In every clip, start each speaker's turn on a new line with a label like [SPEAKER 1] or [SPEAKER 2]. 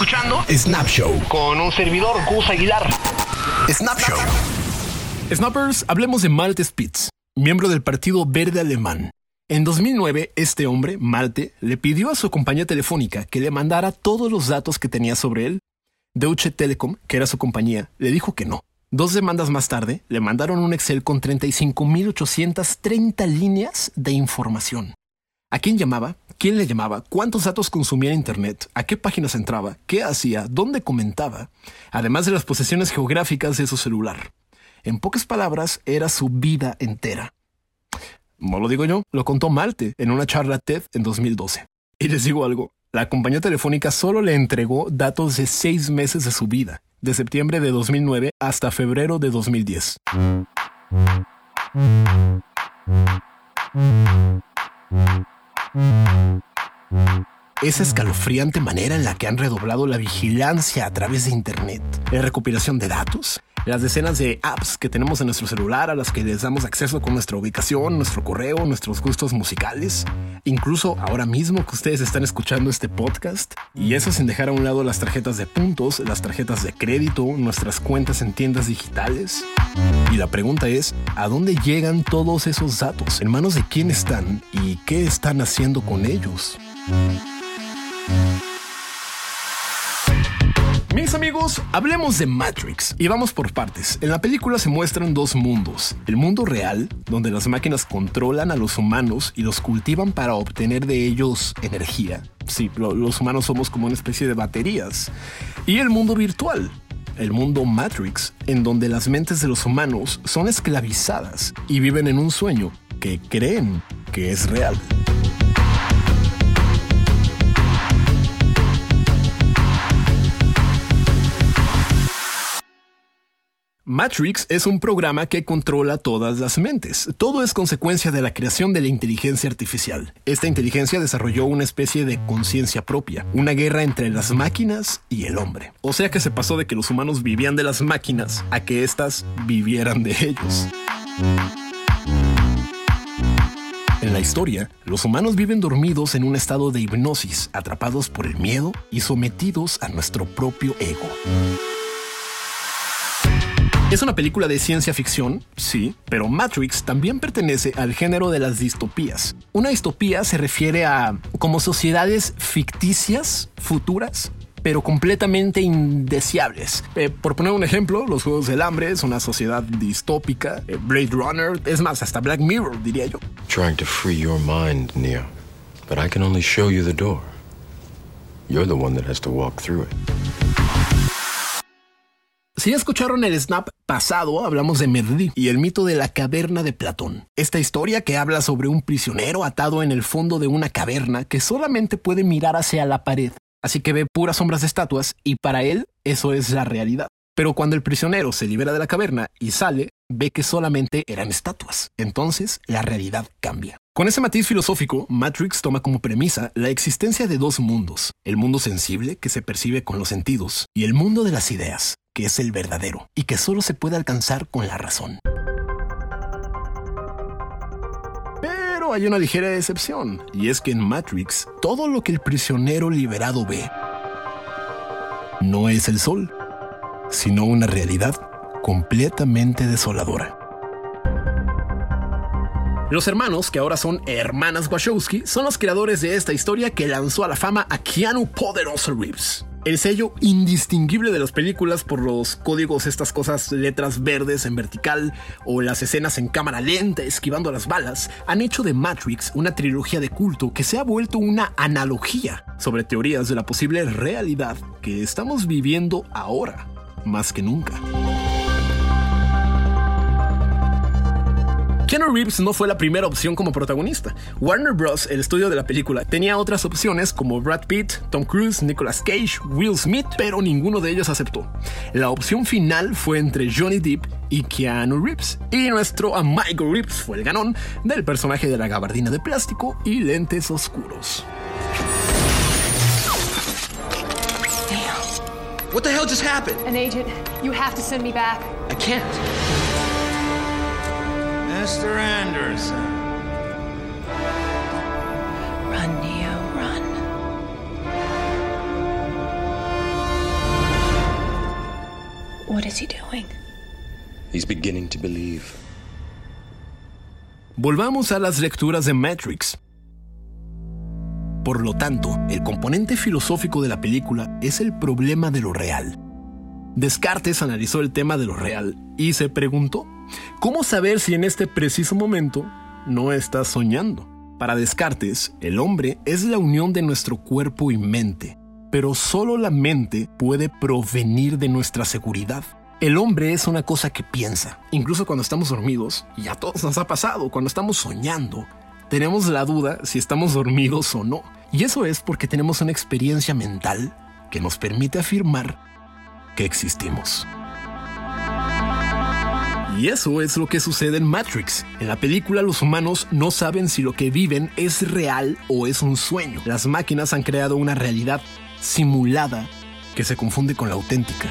[SPEAKER 1] escuchando
[SPEAKER 2] Snap Show
[SPEAKER 1] con un servidor, Gus Aguilar.
[SPEAKER 2] Snap Show.
[SPEAKER 3] Snappers, hablemos de Malte Spitz, miembro del Partido Verde Alemán. En 2009, este hombre, Malte, le pidió a su compañía telefónica que le mandara todos los datos que tenía sobre él. Deutsche Telekom, que era su compañía, le dijo que no. Dos demandas más tarde, le mandaron un Excel con 35.830 líneas de información. ¿A quién llamaba? ¿Quién le llamaba? ¿Cuántos datos consumía Internet? ¿A qué páginas entraba? ¿Qué hacía? ¿Dónde comentaba? Además de las posesiones geográficas de su celular. En pocas palabras, era su vida entera. No lo digo yo, lo contó Malte en una charla TED en 2012. Y les digo algo, la compañía telefónica solo le entregó datos de seis meses de su vida, de septiembre de 2009 hasta febrero de 2010. Esa escalofriante manera en la que han redoblado la vigilancia a través de Internet, la recopilación de datos, las decenas de apps que tenemos en nuestro celular a las que les damos acceso con nuestra ubicación, nuestro correo, nuestros gustos musicales, incluso ahora mismo que ustedes están escuchando este podcast, y eso sin dejar a un lado las tarjetas de puntos, las tarjetas de crédito, nuestras cuentas en tiendas digitales. Y la pregunta es, ¿a dónde llegan todos esos datos? ¿En manos de quién están? ¿Y qué están haciendo con ellos? Amigos, hablemos de Matrix y vamos por partes. En la película se muestran dos mundos. El mundo real, donde las máquinas controlan a los humanos y los cultivan para obtener de ellos energía. Sí, lo- los humanos somos como una especie de baterías. Y el mundo virtual, el mundo Matrix, en donde las mentes de los humanos son esclavizadas y viven en un sueño que creen que es real. Matrix es un programa que controla todas las mentes. Todo es consecuencia de la creación de la inteligencia artificial. Esta inteligencia desarrolló una especie de conciencia propia, una guerra entre las máquinas y el hombre. O sea que se pasó de que los humanos vivían de las máquinas a que éstas vivieran de ellos. En la historia, los humanos viven dormidos en un estado de hipnosis, atrapados por el miedo y sometidos a nuestro propio ego. Es una película de ciencia ficción, sí, pero Matrix también pertenece al género de las distopías. Una distopía se refiere a como sociedades ficticias, futuras, pero completamente indeseables. Eh, por poner un ejemplo, los Juegos del Hambre es una sociedad distópica, eh, Blade Runner, es más, hasta Black Mirror, diría yo.
[SPEAKER 4] Trying to free your mind, Neo. But I can only show you the door. You're the one that has to walk through it.
[SPEAKER 3] Si ya escucharon el snap pasado, hablamos de Merlí y el mito de la caverna de Platón. Esta historia que habla sobre un prisionero atado en el fondo de una caverna que solamente puede mirar hacia la pared. Así que ve puras sombras de estatuas y para él eso es la realidad. Pero cuando el prisionero se libera de la caverna y sale, ve que solamente eran estatuas. Entonces la realidad cambia. Con ese matiz filosófico, Matrix toma como premisa la existencia de dos mundos, el mundo sensible que se percibe con los sentidos y el mundo de las ideas, que es el verdadero y que solo se puede alcanzar con la razón. Pero hay una ligera excepción, y es que en Matrix todo lo que el prisionero liberado ve no es el sol, sino una realidad completamente desoladora. Los hermanos, que ahora son hermanas Wachowski, son los creadores de esta historia que lanzó a la fama a Keanu Poderoso Reeves. El sello indistinguible de las películas por los códigos, estas cosas, letras verdes en vertical o las escenas en cámara lenta esquivando las balas, han hecho de Matrix una trilogía de culto que se ha vuelto una analogía sobre teorías de la posible realidad que estamos viviendo ahora, más que nunca. Keanu Reeves no fue la primera opción como protagonista. Warner Bros., el estudio de la película, tenía otras opciones como Brad Pitt, Tom Cruise, Nicolas Cage, Will Smith, pero ninguno de ellos aceptó. La opción final fue entre Johnny Depp y Keanu Reeves, y nuestro amigo Reeves fue el ganón del personaje de la gabardina de plástico y lentes oscuros.
[SPEAKER 5] What the hell just happened?
[SPEAKER 6] An agent, you have to send me back.
[SPEAKER 5] I can't.
[SPEAKER 7] Mr. Anderson.
[SPEAKER 8] Run, Neo, run.
[SPEAKER 5] What is he doing?
[SPEAKER 4] He's beginning to believe.
[SPEAKER 3] Volvamos a las lecturas de Matrix. Por lo tanto, el componente filosófico de la película es el problema de lo real. Descartes analizó el tema de lo real y se preguntó, ¿cómo saber si en este preciso momento no estás soñando? Para Descartes, el hombre es la unión de nuestro cuerpo y mente, pero solo la mente puede provenir de nuestra seguridad. El hombre es una cosa que piensa, incluso cuando estamos dormidos, y a todos nos ha pasado, cuando estamos soñando, tenemos la duda si estamos dormidos o no. Y eso es porque tenemos una experiencia mental que nos permite afirmar existimos. Y eso es lo que sucede en Matrix. En la película los humanos no saben si lo que viven es real o es un sueño. Las máquinas han creado una realidad simulada que se confunde con la auténtica.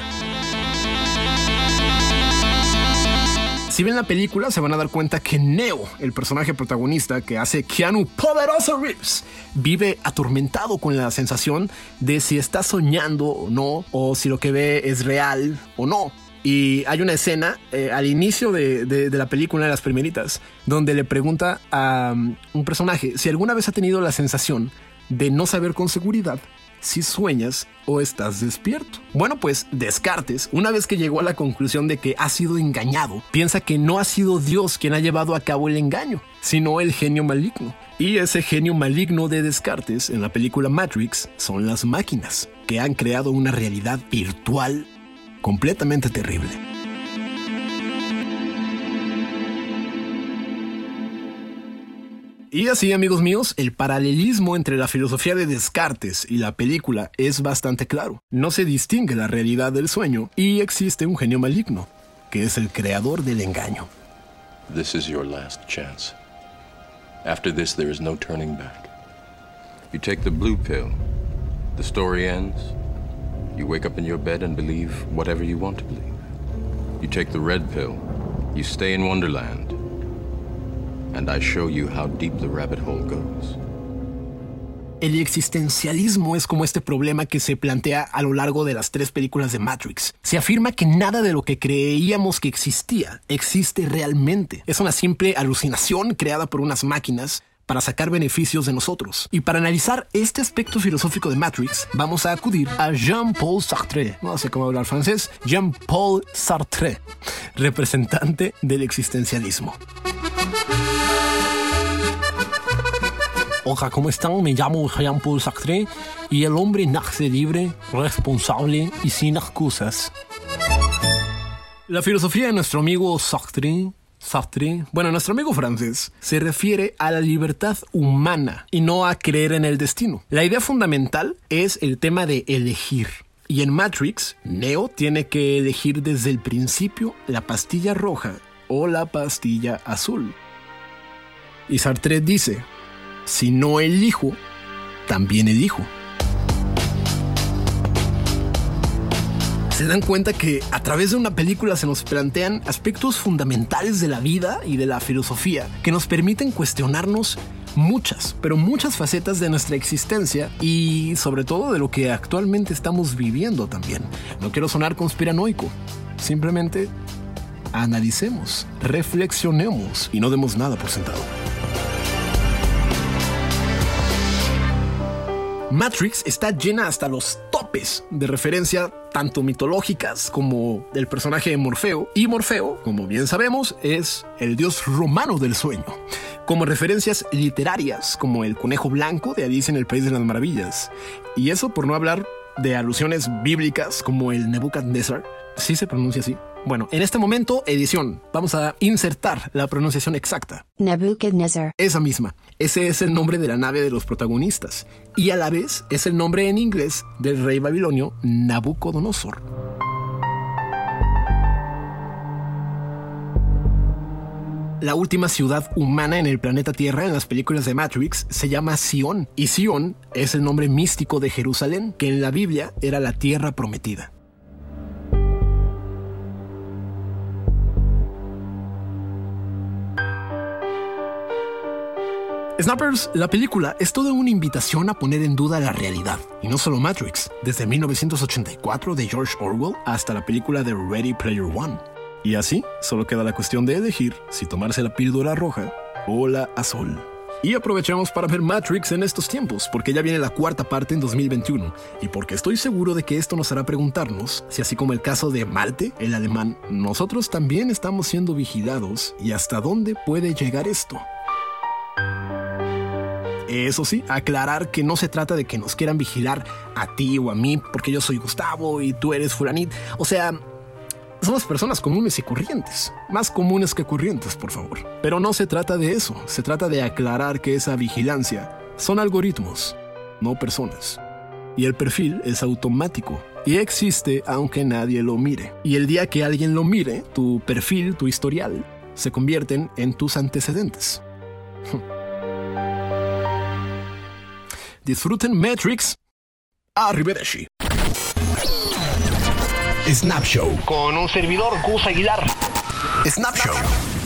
[SPEAKER 3] Si ven la película, se van a dar cuenta que Neo, el personaje protagonista que hace Keanu Poderoso Reeves, vive atormentado con la sensación de si está soñando o no, o si lo que ve es real o no. Y hay una escena eh, al inicio de, de, la película, de las primeritas, donde le pregunta a um, un personaje si alguna vez ha tenido la sensación de no saber con seguridad si sueñas o estás despierto. Bueno, pues Descartes, una vez que llegó a la conclusión de que ha sido engañado, piensa que no ha sido Dios quien ha llevado a cabo el engaño, sino el genio maligno. Y ese genio maligno de Descartes en la película Matrix son las máquinas, que han creado una realidad virtual completamente terrible. Y así, amigos míos, el paralelismo entre la filosofía de Descartes y la película es bastante claro. No se distingue la realidad del sueño y existe un genio maligno, que es el creador del engaño.
[SPEAKER 4] This is your last chance. After this, there is no turning back. You take the blue pill, the story ends. You wake up in your bed and believe whatever you want to believe. You take the red pill, you stay in Wonderland, and I show you how deep the rabbit hole goes.
[SPEAKER 3] El existencialismo es como este problema que se plantea a lo largo de las tres películas de Matrix. Se afirma que nada de lo que creíamos que existía existe realmente. Es una simple alucinación creada por unas máquinas para sacar beneficios de nosotros. Y para analizar este aspecto filosófico de Matrix, vamos a acudir a Jean-Paul Sartre, no sé cómo hablar francés, Jean-Paul Sartre, representante del existencialismo. Hola, ¿cómo están? Me llamo Jean-Paul Sartre y el hombre nace libre, responsable y sin excusas. La filosofía de nuestro amigo Sartre Sartre, bueno, nuestro amigo francés, se refiere a la libertad humana y no a creer en el destino. La idea fundamental es el tema de elegir. Y en Matrix, Neo tiene que elegir desde el principio la pastilla roja o la pastilla azul. Y Sartre dice, si no elijo, también elijo. se dan cuenta que a través de una película se nos plantean aspectos fundamentales de la vida y de la filosofía que nos permiten cuestionarnos muchas, pero muchas facetas de nuestra existencia y sobre todo de lo que actualmente estamos viviendo también. No quiero sonar conspiranoico, simplemente analicemos, reflexionemos y no demos nada por sentado. Matrix está llena hasta los topes de referencia tanto mitológicas como del personaje de Morfeo. Y Morfeo, como bien sabemos, es el dios romano del sueño. Como referencias literarias, como el conejo blanco de Alice en el País de las Maravillas. Y eso por no hablar de alusiones bíblicas como el Nebuchadnezzar. ¿Sí se pronuncia así? Bueno, en este momento, edición. Vamos a insertar la pronunciación exacta.
[SPEAKER 5] Nebuchadnezzar.
[SPEAKER 3] Esa misma. Ese es el nombre de la nave de los protagonistas. Y a la vez es el nombre en inglés del rey babilonio Nabucodonosor. La última ciudad humana en el planeta Tierra en las películas de Matrix se llama Sion. Y Sion es el nombre místico de Jerusalén, que en la Biblia era la tierra prometida. Snappers, la película es toda una invitación a poner en duda la realidad, y no solo Matrix, desde 1984 de George Orwell hasta la película de Ready Player One. Y así, solo queda la cuestión de elegir si tomarse la píldora roja o la azul. Y aprovechamos para ver Matrix en estos tiempos, porque ya viene la cuarta parte en 2021, y porque estoy seguro de que esto nos hará preguntarnos si así como el caso de Malte, el alemán, nosotros también estamos siendo vigilados y hasta dónde puede llegar esto. Eso sí, aclarar que no se trata de que nos quieran vigilar a ti o a mí, porque yo soy Gustavo y tú eres Fulanit. O sea, somos personas comunes y corrientes. Más comunes que corrientes, por favor. Pero no se trata de eso. Se trata de aclarar que esa vigilancia son algoritmos, no personas. Y el perfil es automático. Y existe aunque nadie lo mire. Y el día que alguien lo mire, tu perfil, tu historial, se convierten en tus antecedentes. Disfruten Matrix. Arrivederci.
[SPEAKER 2] Snap Show.
[SPEAKER 1] Con un servidor, Gus Aguilar.
[SPEAKER 2] Snap Show.